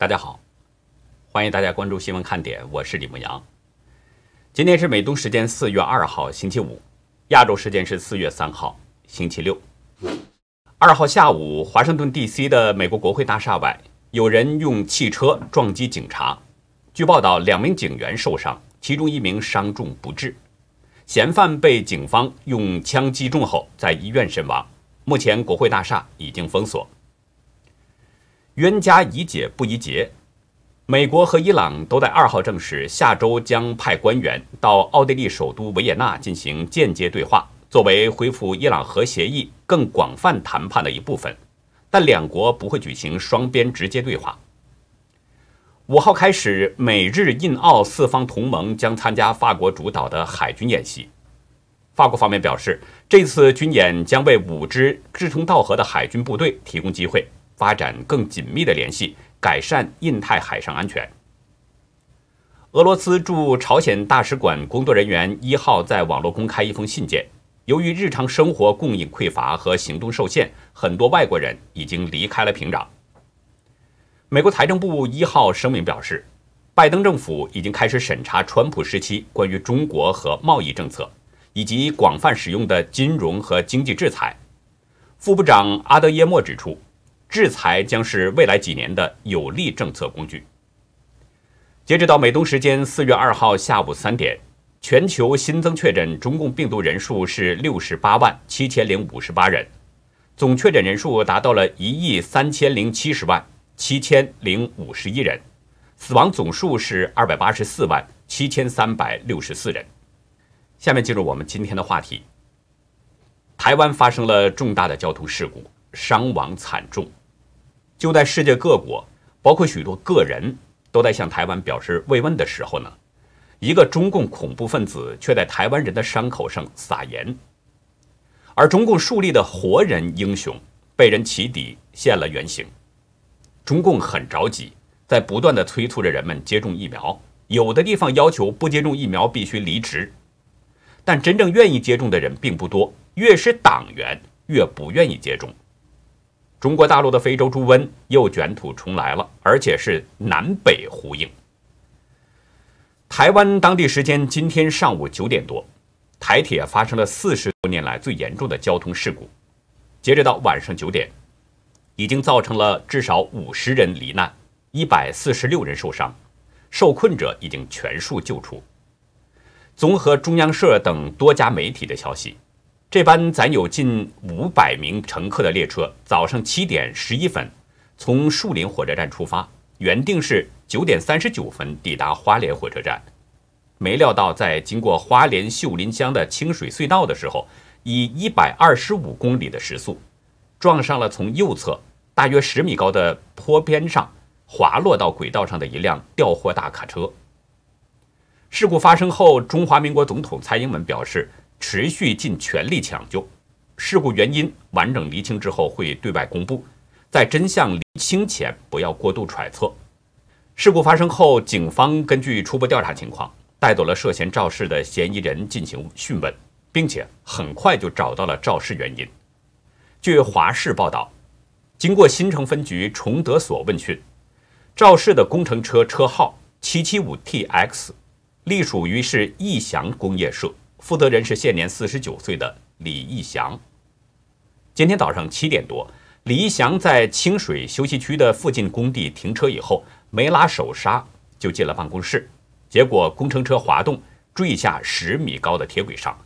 大家好，欢迎大家关注新闻看点，我是李牧阳。今天是美东时间四月二号星期五，亚洲时间是四月三号星期六。二号下午，华盛顿 D.C. 的美国国会大厦外，有人用汽车撞击警察。据报道，两名警员受伤，其中一名伤重不治。嫌犯被警方用枪击中后，在医院身亡。目前，国会大厦已经封锁。冤家宜解不宜结，美国和伊朗都在二号证实，下周将派官员到奥地利首都维也纳进行间接对话，作为恢复伊朗核协议更广泛谈判的一部分。但两国不会举行双边直接对话。五号开始，美日印澳四方同盟将参加法国主导的海军演习。法国方面表示，这次军演将为五支志同道合的海军部队提供机会。发展更紧密的联系，改善印太海上安全。俄罗斯驻朝鲜大使馆工作人员一号在网络公开一封信件，由于日常生活供应匮乏和行动受限，很多外国人已经离开了平壤。美国财政部一号声明表示，拜登政府已经开始审查川普时期关于中国和贸易政策，以及广泛使用的金融和经济制裁。副部长阿德耶莫指出。制裁将是未来几年的有力政策工具。截止到美东时间四月二号下午三点，全球新增确诊中共病毒人数是六十八万七千零五十八人，总确诊人数达到了一亿三千零七十万七千零五十一人，死亡总数是二百八十四万七千三百六十四人。下面进入我们今天的话题：台湾发生了重大的交通事故，伤亡惨重。就在世界各国，包括许多个人都在向台湾表示慰问的时候呢，一个中共恐怖分子却在台湾人的伤口上撒盐，而中共树立的活人英雄被人起底现了原形。中共很着急，在不断的催促着人们接种疫苗，有的地方要求不接种疫苗必须离职，但真正愿意接种的人并不多，越是党员越不愿意接种。中国大陆的非洲猪瘟又卷土重来了，而且是南北呼应。台湾当地时间今天上午九点多，台铁发生了四十多年来最严重的交通事故。截止到晚上九点，已经造成了至少五十人罹难，一百四十六人受伤，受困者已经全数救出。综合中央社等多家媒体的消息。这班载有近五百名乘客的列车，早上七点十一分从树林火车站出发，原定是九点三十九分抵达花莲火车站。没料到，在经过花莲秀林乡的清水隧道的时候，以一百二十五公里的时速，撞上了从右侧大约十米高的坡边上滑落到轨道上的一辆吊货大卡车。事故发生后，中华民国总统蔡英文表示。持续尽全力抢救，事故原因完整厘清之后会对外公布，在真相厘清前不要过度揣测。事故发生后，警方根据初步调查情况，带走了涉嫌肇事的嫌疑人进行讯问，并且很快就找到了肇事原因。据华视报道，经过新城分局崇德所问讯，肇事的工程车车号七七五 TX，隶属于是义祥工业社。负责人是现年四十九岁的李义祥。今天早上七点多，李义祥在清水休息区的附近工地停车以后，没拉手刹就进了办公室，结果工程车滑动坠下十米高的铁轨上，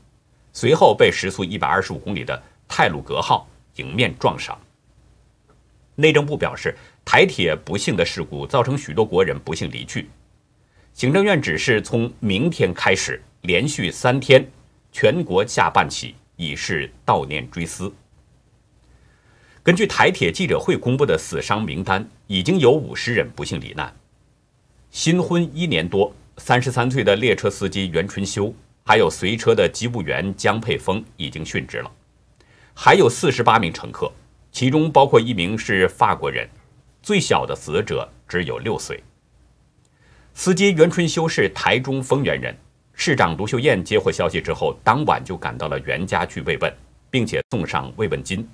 随后被时速一百二十五公里的泰鲁格号迎面撞上。内政部表示，台铁不幸的事故造成许多国人不幸离去，行政院指示从明天开始。连续三天，全国下半旗以示悼念追思。根据台铁记者会公布的死伤名单，已经有五十人不幸罹难。新婚一年多，三十三岁的列车司机袁春修，还有随车的机务员江佩峰已经殉职了，还有四十八名乘客，其中包括一名是法国人，最小的死者只有六岁。司机袁春修是台中丰原人。市长卢秀燕接获消息之后，当晚就赶到了袁家去慰问，并且送上慰问金。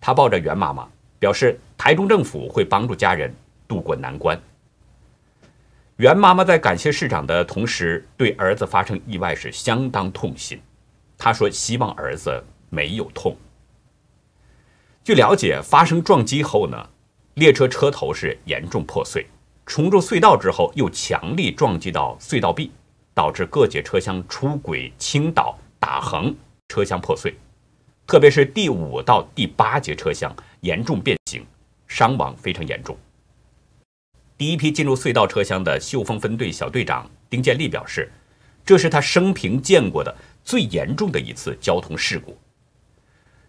她抱着袁妈妈，表示台中政府会帮助家人渡过难关。袁妈妈在感谢市长的同时，对儿子发生意外是相当痛心。她说：“希望儿子没有痛。”据了解，发生撞击后呢，列车车头是严重破碎，冲入隧道之后又强力撞击到隧道壁，导致各节车厢出轨、倾倒、打横，车厢破碎。特别是第五到第八节车厢严重变形，伤亡非常严重。第一批进入隧道车厢的秀峰分队小队长丁建立表示，这是他生平见过的最严重的一次交通事故。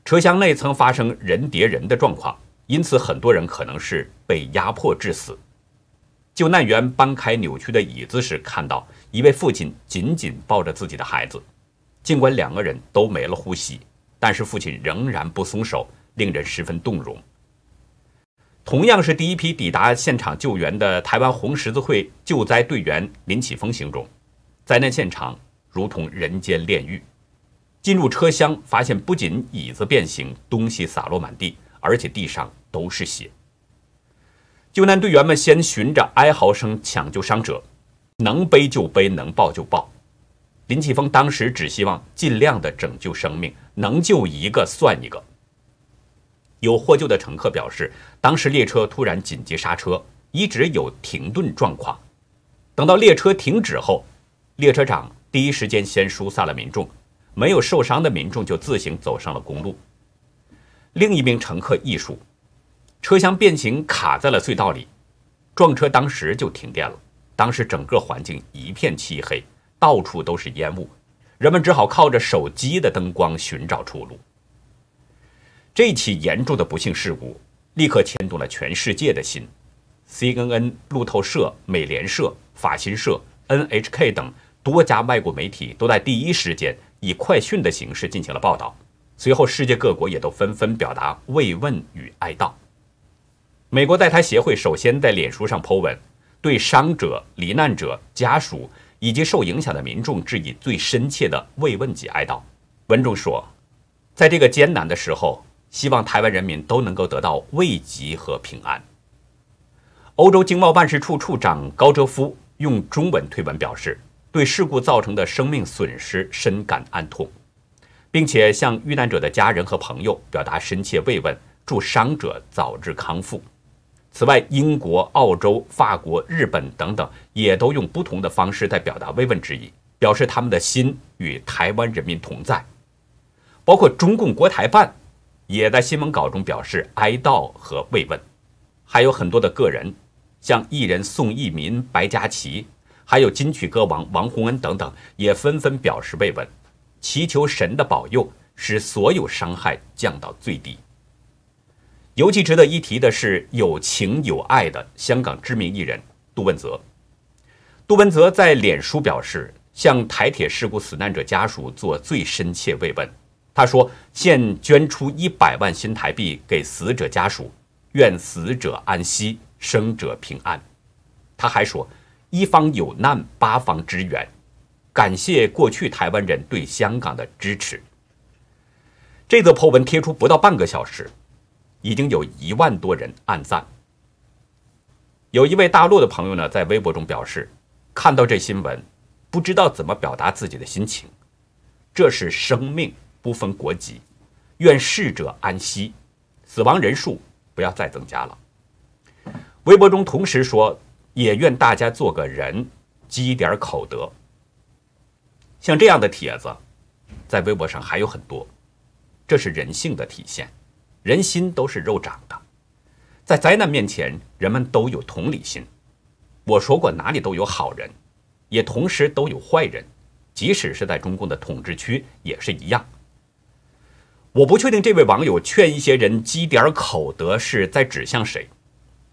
车厢内曾发生人叠人的状况，因此很多人可能是被压迫致死。救难员搬开扭曲的椅子时，看到一位父亲紧紧抱着自己的孩子，尽管两个人都没了呼吸。但是父亲仍然不松手，令人十分动容。同样是第一批抵达现场救援的台湾红十字会救灾队员林启峰形容，灾难现场如同人间炼狱。进入车厢，发现不仅椅子变形，东西洒落满地，而且地上都是血。救难队员们先循着哀嚎声抢救伤者，能背就背，能抱就抱。林启峰当时只希望尽量的拯救生命，能救一个算一个。有获救的乘客表示，当时列车突然紧急刹车，一直有停顿状况。等到列车停止后，列车长第一时间先疏散了民众，没有受伤的民众就自行走上了公路。另一名乘客忆述，车厢变形卡在了隧道里，撞车当时就停电了，当时整个环境一片漆黑。到处都是烟雾，人们只好靠着手机的灯光寻找出路。这起严重的不幸事故立刻牵动了全世界的心，CNN、路透社、美联社、法新社、NHK 等多家外国媒体都在第一时间以快讯的形式进行了报道。随后，世界各国也都纷纷表达慰问与哀悼。美国在台协会首先在脸书上 po 文，对伤者、罹难者家属。以及受影响的民众致以最深切的慰问及哀悼。文中说，在这个艰难的时候，希望台湾人民都能够得到慰藉和平安。欧洲经贸办事处处长高哲夫用中文推文表示，对事故造成的生命损失深感哀痛，并且向遇难者的家人和朋友表达深切慰问，祝伤者早日康复。此外，英国、澳洲、法国、日本等等也都用不同的方式在表达慰问之意，表示他们的心与台湾人民同在。包括中共国台办也在新闻稿中表示哀悼和慰问，还有很多的个人，像艺人宋逸民、白嘉琪，还有金曲歌王王洪恩等等，也纷纷表示慰问，祈求神的保佑，使所有伤害降到最低。尤其值得一提的是，有情有爱的香港知名艺人杜汶泽。杜汶泽在脸书表示，向台铁事故死难者家属做最深切慰问。他说：“现捐出一百万新台币给死者家属，愿死者安息，生者平安。”他还说：“一方有难，八方支援，感谢过去台湾人对香港的支持。”这则 po 文贴出不到半个小时。已经有一万多人按赞。有一位大陆的朋友呢，在微博中表示，看到这新闻，不知道怎么表达自己的心情。这是生命，不分国籍，愿逝者安息，死亡人数不要再增加了。微博中同时说，也愿大家做个人，积点口德。像这样的帖子，在微博上还有很多，这是人性的体现。人心都是肉长的，在灾难面前，人们都有同理心。我说过，哪里都有好人，也同时都有坏人，即使是在中共的统治区也是一样。我不确定这位网友劝一些人积点口德是在指向谁，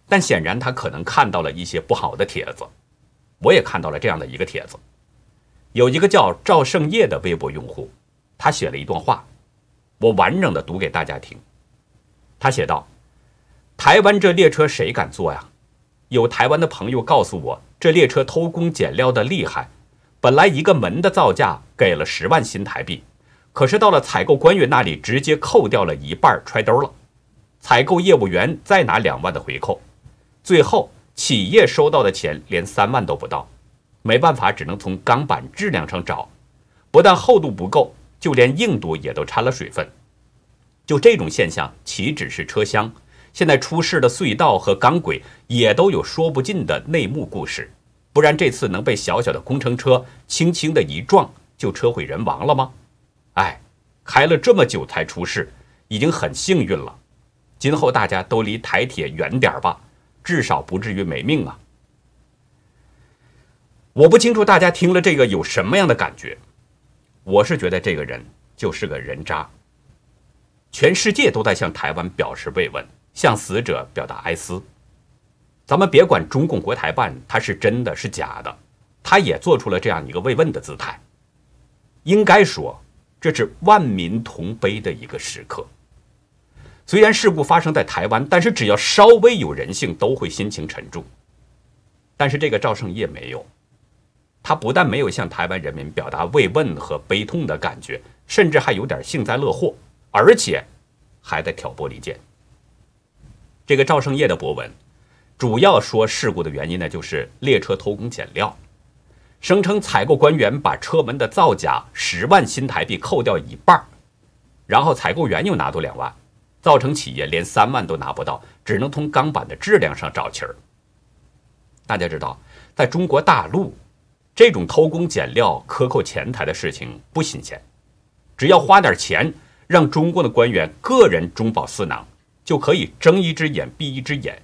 但显然他可能看到了一些不好的帖子。我也看到了这样的一个帖子，有一个叫赵胜业的微博用户，他写了一段话，我完整的读给大家听。他写道：“台湾这列车谁敢坐呀？有台湾的朋友告诉我，这列车偷工减料的厉害。本来一个门的造价给了十万新台币，可是到了采购官员那里，直接扣掉了一半，揣兜了。采购业务员再拿两万的回扣，最后企业收到的钱连三万都不到，没办法，只能从钢板质量上找，不但厚度不够，就连硬度也都掺了水分。就这种现象，岂止是车厢，现在出事的隧道和钢轨也都有说不尽的内幕故事。不然这次能被小小的工程车轻轻的一撞就车毁人亡了吗？哎，开了这么久才出事，已经很幸运了。今后大家都离台铁远点吧，至少不至于没命啊。我不清楚大家听了这个有什么样的感觉，我是觉得这个人就是个人渣。全世界都在向台湾表示慰问，向死者表达哀思。咱们别管中共国台办他是真的是假的，他也做出了这样一个慰问的姿态。应该说，这是万民同悲的一个时刻。虽然事故发生在台湾，但是只要稍微有人性，都会心情沉重。但是这个赵胜业没有，他不但没有向台湾人民表达慰问和悲痛的感觉，甚至还有点幸灾乐祸，而且还在挑拨离间。这个赵胜业的博文。主要说事故的原因呢，就是列车偷工减料，声称采购官员把车门的造假十万新台币扣掉一半，然后采购员又拿走两万，造成企业连三万都拿不到，只能从钢板的质量上找气儿。大家知道，在中国大陆，这种偷工减料、克扣钱财的事情不新鲜，只要花点钱，让中共的官员个人中饱私囊，就可以睁一只眼闭一只眼。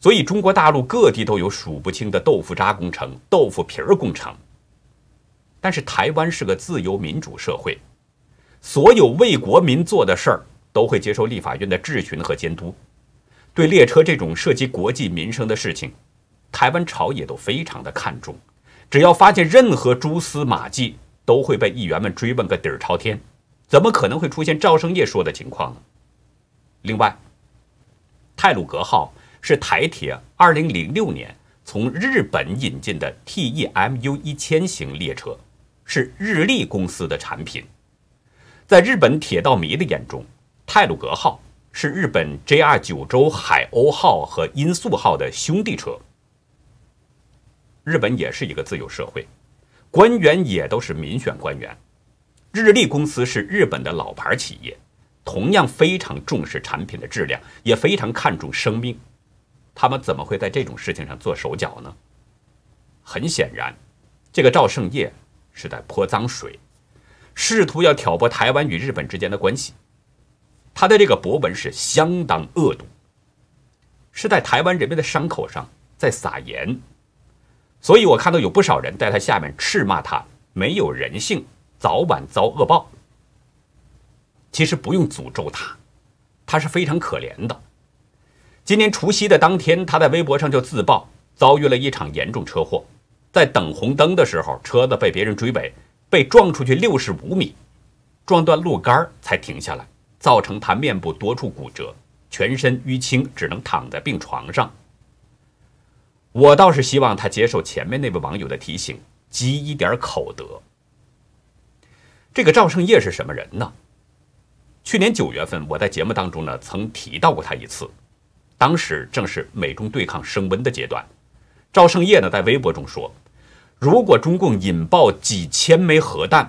所以，中国大陆各地都有数不清的豆腐渣工程、豆腐皮儿工程。但是，台湾是个自由民主社会，所有为国民做的事儿都会接受立法院的质询和监督。对列车这种涉及国计民生的事情，台湾朝野都非常的看重。只要发现任何蛛丝马迹，都会被议员们追问个底儿朝天。怎么可能会出现赵胜业说的情况呢？另外，泰鲁格号。是台铁2006年从日本引进的 TEMU 一千型列车，是日立公司的产品。在日本铁道迷的眼中，泰鲁格号是日本 JR 九州海鸥号和音速号的兄弟车。日本也是一个自由社会，官员也都是民选官员。日立公司是日本的老牌企业，同样非常重视产品的质量，也非常看重生命。他们怎么会在这种事情上做手脚呢？很显然，这个赵胜业是在泼脏水，试图要挑拨台湾与日本之间的关系。他的这个博文是相当恶毒，是在台湾人民的伤口上在撒盐。所以我看到有不少人在他下面斥骂他没有人性，早晚遭恶报。其实不用诅咒他，他是非常可怜的。今年除夕的当天，他在微博上就自曝遭遇了一场严重车祸，在等红灯的时候，车子被别人追尾，被撞出去六十五米，撞断路杆才停下来，造成他面部多处骨折，全身淤青，只能躺在病床上。我倒是希望他接受前面那位网友的提醒，积一点口德。这个赵胜业是什么人呢？去年九月份，我在节目当中呢曾提到过他一次。当时正是美中对抗升温的阶段，赵胜业呢在微博中说：“如果中共引爆几千枚核弹，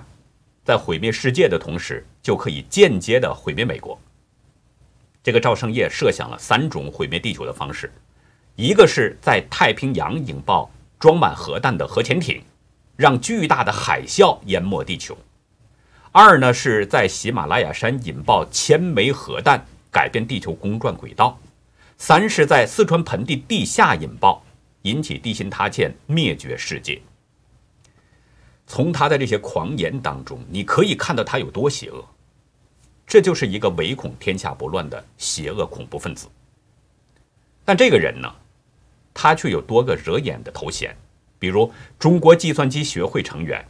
在毁灭世界的同时，就可以间接的毁灭美国。”这个赵胜业设想了三种毁灭地球的方式：一个是在太平洋引爆装满核弹的核潜艇，让巨大的海啸淹没地球；二呢是在喜马拉雅山引爆千枚核弹，改变地球公转轨道。三是在四川盆地地下引爆，引起地心塌陷，灭绝世界。从他的这些狂言当中，你可以看到他有多邪恶。这就是一个唯恐天下不乱的邪恶恐怖分子。但这个人呢，他却有多个惹眼的头衔，比如中国计算机学会成员、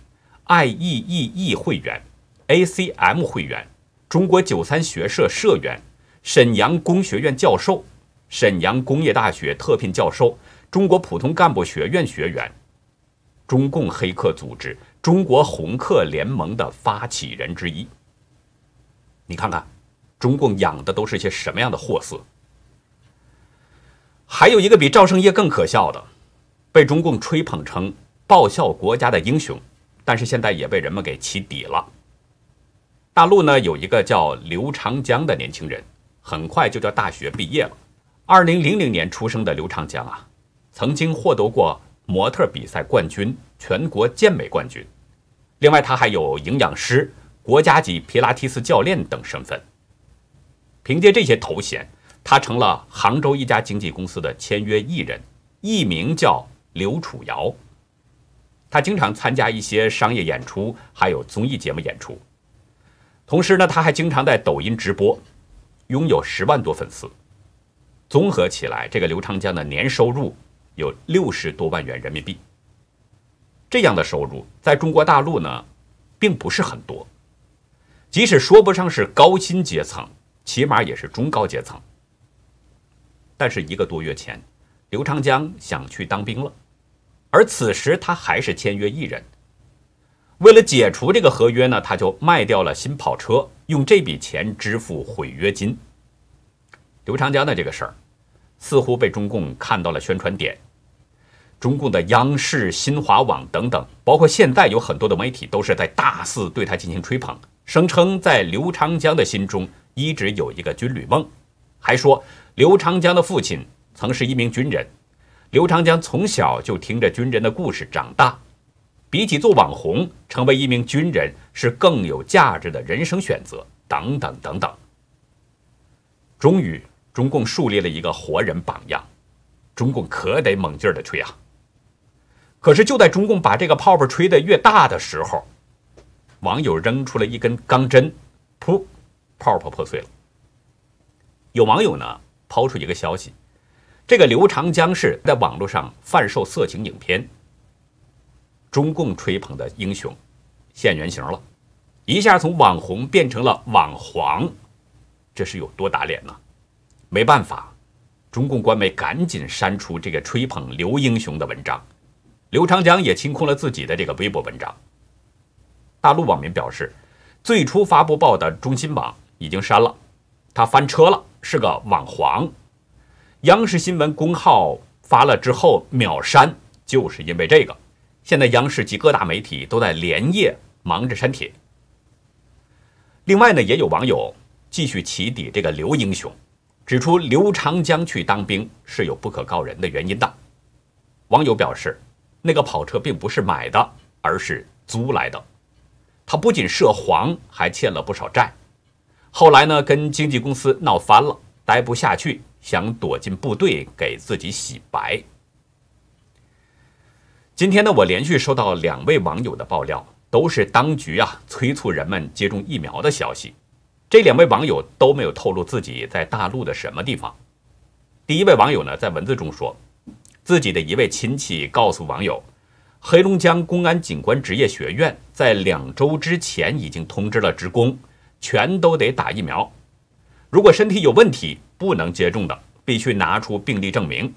IEEE 会员、ACM 会员、中国九三学社社员、沈阳工学院教授。沈阳工业大学特聘教授，中国普通干部学院学员，中共黑客组织中国红客联盟的发起人之一。你看看，中共养的都是些什么样的货色？还有一个比赵胜业更可笑的，被中共吹捧成报效国家的英雄，但是现在也被人们给起底了。大陆呢有一个叫刘长江的年轻人，很快就叫大学毕业了。二零零零年出生的刘长江啊，曾经获得过模特比赛冠军、全国健美冠军，另外他还有营养师、国家级皮拉提斯教练等身份。凭借这些头衔。他成了杭州一家经纪公司的签约艺人，艺名叫刘楚瑶。他经常参加一些商业演出，还有综艺节目演出。同时呢，他还经常在抖音直播，拥有十万多粉丝。综合起来，这个刘长江的年收入有六十多万元人民币。这样的收入在中国大陆呢，并不是很多。即使说不上是高薪阶层，起码也是中高阶层。但是一个多月前，刘长江想去当兵了，而此时他还是签约艺人。为了解除这个合约呢，他就卖掉了新跑车，用这笔钱支付毁约金。刘长江的这个事儿，似乎被中共看到了宣传点。中共的央视、新华网等等，包括现在有很多的媒体，都是在大肆对他进行吹捧，声称在刘长江的心中一直有一个军旅梦，还说。刘长江的父亲曾是一名军人，刘长江从小就听着军人的故事长大。比起做网红，成为一名军人是更有价值的人生选择。等等等等。终于，中共树立了一个活人榜样，中共可得猛劲儿的吹啊！可是，就在中共把这个泡泡吹得越大的时候，网友扔出了一根钢针，噗，泡泡破碎了。有网友呢。抛出一个消息，这个刘长江是在网络上贩售色情影片，中共吹捧的英雄现原形了，一下从网红变成了网黄，这是有多打脸呢？没办法，中共官媒赶紧删除这个吹捧刘英雄的文章，刘长江也清空了自己的这个微博文章。大陆网民表示，最初发布报的中新网已经删了，他翻车了。是个网黄，央视新闻公号发了之后秒删，就是因为这个。现在央视及各大媒体都在连夜忙着删帖。另外呢，也有网友继续起底这个刘英雄，指出刘长江去当兵是有不可告人的原因的。网友表示，那个跑车并不是买的，而是租来的。他不仅涉黄，还欠了不少债。后来呢，跟经纪公司闹翻了，待不下去，想躲进部队给自己洗白。今天呢，我连续收到两位网友的爆料，都是当局啊催促人们接种疫苗的消息。这两位网友都没有透露自己在大陆的什么地方。第一位网友呢，在文字中说，自己的一位亲戚告诉网友，黑龙江公安警官职业学院在两周之前已经通知了职工。全都得打疫苗，如果身体有问题不能接种的，必须拿出病历证明；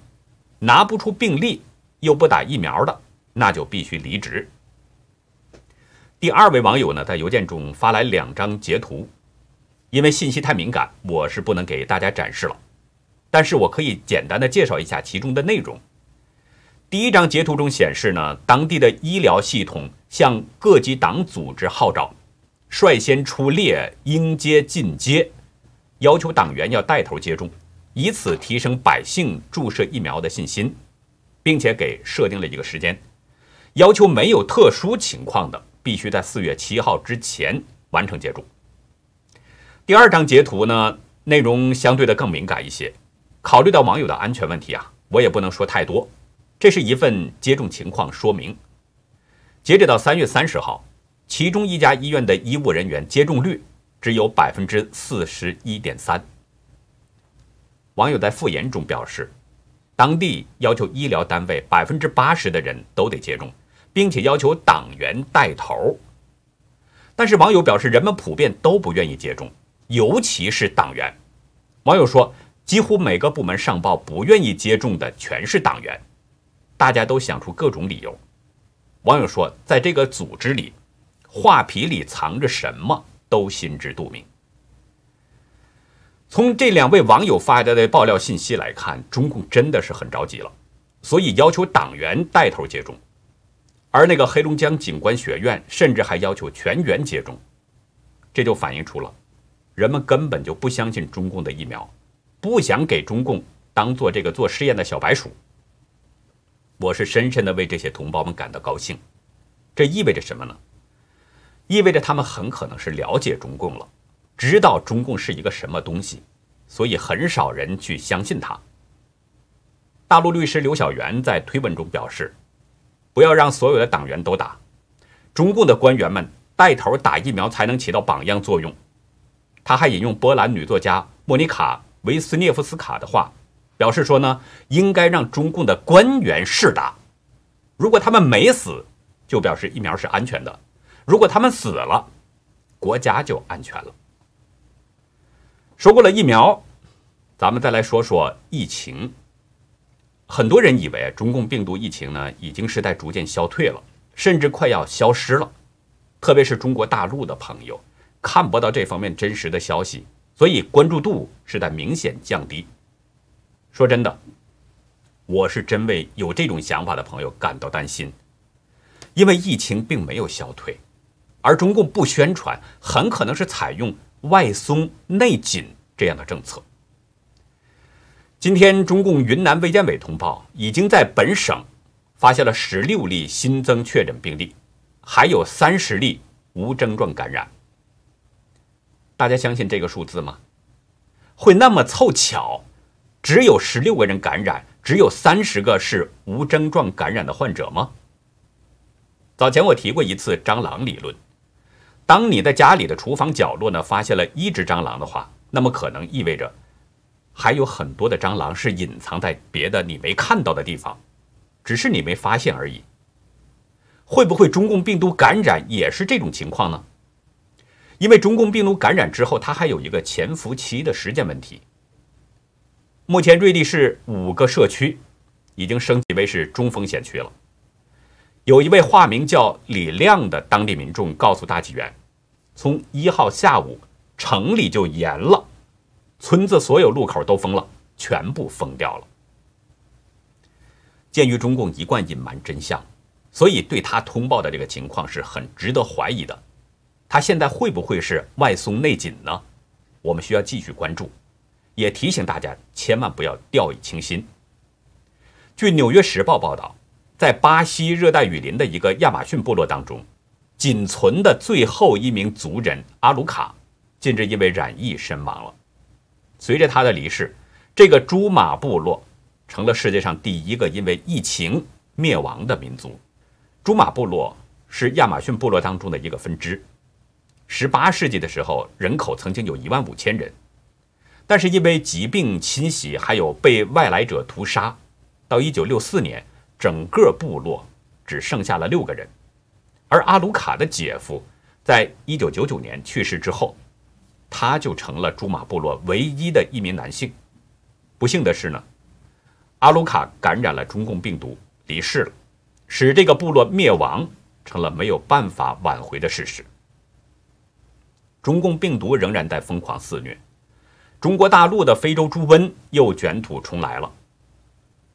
拿不出病历又不打疫苗的，那就必须离职。第二位网友呢，在邮件中发来两张截图，因为信息太敏感，我是不能给大家展示了，但是我可以简单的介绍一下其中的内容。第一张截图中显示呢，当地的医疗系统向各级党组织号召。率先出列应接尽接，要求党员要带头接种，以此提升百姓注射疫苗的信心，并且给设定了一个时间，要求没有特殊情况的必须在四月七号之前完成接种。第二张截图呢，内容相对的更敏感一些，考虑到网友的安全问题啊，我也不能说太多。这是一份接种情况说明，截止到三月三十号。其中一家医院的医务人员接种率只有百分之四十一点三。网友在复言中表示，当地要求医疗单位百分之八十的人都得接种，并且要求党员带头。但是网友表示，人们普遍都不愿意接种，尤其是党员。网友说，几乎每个部门上报不愿意接种的全是党员，大家都想出各种理由。网友说，在这个组织里。画皮里藏着什么都心知肚明。从这两位网友发来的爆料信息来看，中共真的是很着急了，所以要求党员带头接种，而那个黑龙江警官学院甚至还要求全员接种，这就反映出了人们根本就不相信中共的疫苗，不想给中共当做这个做实验的小白鼠。我是深深的为这些同胞们感到高兴，这意味着什么呢？意味着他们很可能是了解中共了。知道中共是一个什么东西，所以很少人去相信他。大陆律师刘晓元在推文中表示：“不要让所有的党员都打，中共的官员们带头打疫苗才能起到榜样作用。”他还引用波兰女作家莫妮卡·维斯涅夫斯卡的话，表示说呢：“应该让中共的官员试打，如果他们没死，就表示疫苗是安全的；如果他们死了，国家就安全了。”说过了疫苗，咱们再来说说疫情。很多人以为中共病毒疫情呢已经是在逐渐消退了，甚至快要消失了。特别是中国大陆的朋友看不到这方面真实的消息，所以关注度是在明显降低。说真的，我是真为有这种想法的朋友感到担心，因为疫情并没有消退，而中共不宣传，很可能是采用。外松内紧这样的政策。今天，中共云南卫健委通报，已经在本省发现了十六例新增确诊病例，还有三十例无症状感染。大家相信这个数字吗？会那么凑巧，只有十六个人感染，只有三十个是无症状感染的患者吗？早前我提过一次蟑螂理论。当你在家里的厨房角落呢发现了一只蟑螂的话，那么可能意味着还有很多的蟑螂是隐藏在别的你没看到的地方，只是你没发现而已。会不会中共病毒感染也是这种情况呢？因为中共病毒感染之后，它还有一个潜伏期的时间问题。目前瑞丽市五个社区已经升级为是中风险区了。有一位化名叫李亮的当地民众告诉大纪元，从一号下午，城里就严了，村子所有路口都封了，全部封掉了。鉴于中共一贯隐瞒真相，所以对他通报的这个情况是很值得怀疑的。他现在会不会是外松内紧呢？我们需要继续关注，也提醒大家千万不要掉以轻心。据《纽约时报》报道。在巴西热带雨林的一个亚马逊部落当中，仅存的最后一名族人阿鲁卡，近日因为染疫身亡了。随着他的离世，这个朱马部落成了世界上第一个因为疫情灭亡的民族。朱马部落是亚马逊部落当中的一个分支。18世纪的时候，人口曾经有一万五千人，但是因为疾病侵袭，还有被外来者屠杀，到1964年。整个部落只剩下了六个人，而阿鲁卡的姐夫在一九九九年去世之后，他就成了朱马部落唯一的一名男性。不幸的是呢，阿鲁卡感染了中共病毒离世了，使这个部落灭亡成了没有办法挽回的事实。中共病毒仍然在疯狂肆虐，中国大陆的非洲猪瘟又卷土重来了。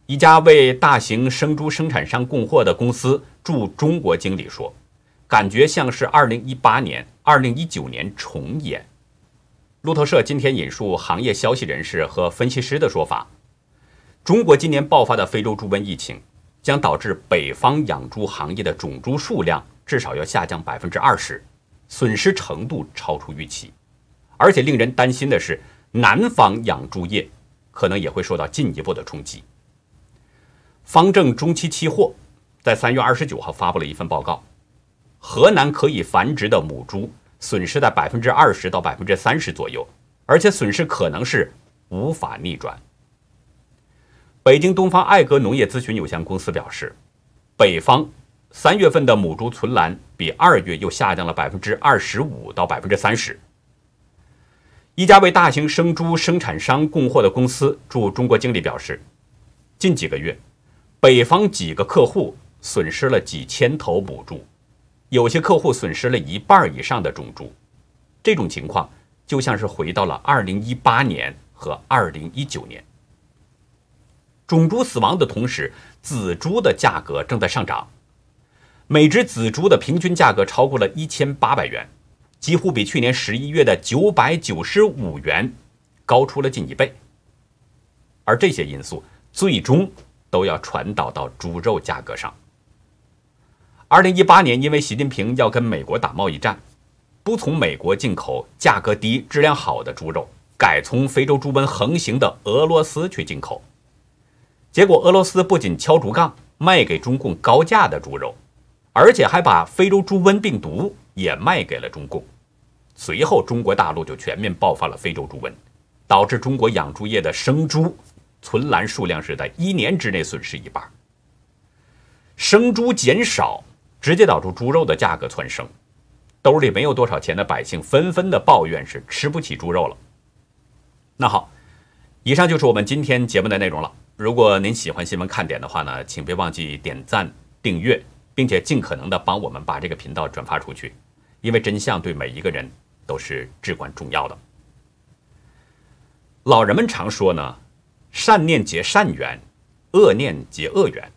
一家为大型生猪生产商供货的公司驻中国经理说：“感觉像是2018年、2019年重演。”路透社今天引述行业消息人士和分析师的说法：“中国今年爆发的非洲猪瘟疫情将导致北方养猪行业的种猪数量至少要下降百分之二十，损失程度超出预期。而且令人担心的是，南方养猪业可能也会受到进一步的冲击。”方正中期期货在三月二十九号发布了一份报告，河南可以繁殖的母猪损失在百分之二十到百分之三十左右，而且损失可能是无法逆转。北京东方爱格农业咨询有限公司表示，北方三月份的母猪存栏比二月又下降了百分之二十五到百分之三十。一家为大型生猪生产商供货的公司驻中国经理表示，近几个月。北方几个客户损失了几千头母猪，有些客户损失了一半以上的种猪，这种情况就像是回到了2018年和2019年。种猪死亡的同时，仔猪的价格正在上涨，每只仔猪的平均价格超过了一千八百元，几乎比去年十一月的九百九十五元高出了近一倍。而这些因素最终都要传导到猪肉价格上。二零一八年，因为习近平要跟美国打贸易战，不从美国进口价格低、质量好的猪肉，改从非洲猪瘟横行的俄罗斯去进口。结果，俄罗斯不仅敲竹杠卖给中共高价的猪肉，而且还把非洲猪瘟病毒也卖给了中共。随后，中国大陆就全面爆发了非洲猪瘟，导致中国养猪业的生猪存栏数量是在一年之内损失一半，生猪减少。直接导致猪肉的价格蹿升，兜里没有多少钱的百姓纷纷的抱怨是吃不起猪肉了。那好，以上就是我们今天节目的内容了。如果您喜欢新闻看点的话呢，请别忘记点赞、订阅，并且尽可能的帮我们把这个频道转发出去，因为真相对每一个人都是至关重要的。老人们常说呢，善念结善缘，恶念结恶缘。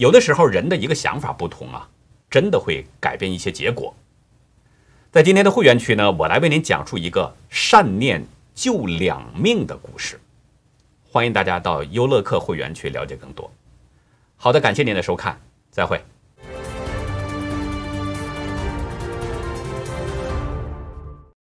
有的时候，人的一个想法不同啊，真的会改变一些结果。在今天的会员区呢，我来为您讲述一个善念救两命的故事。欢迎大家到优乐客会员区了解更多。好的，感谢您的收看，再会。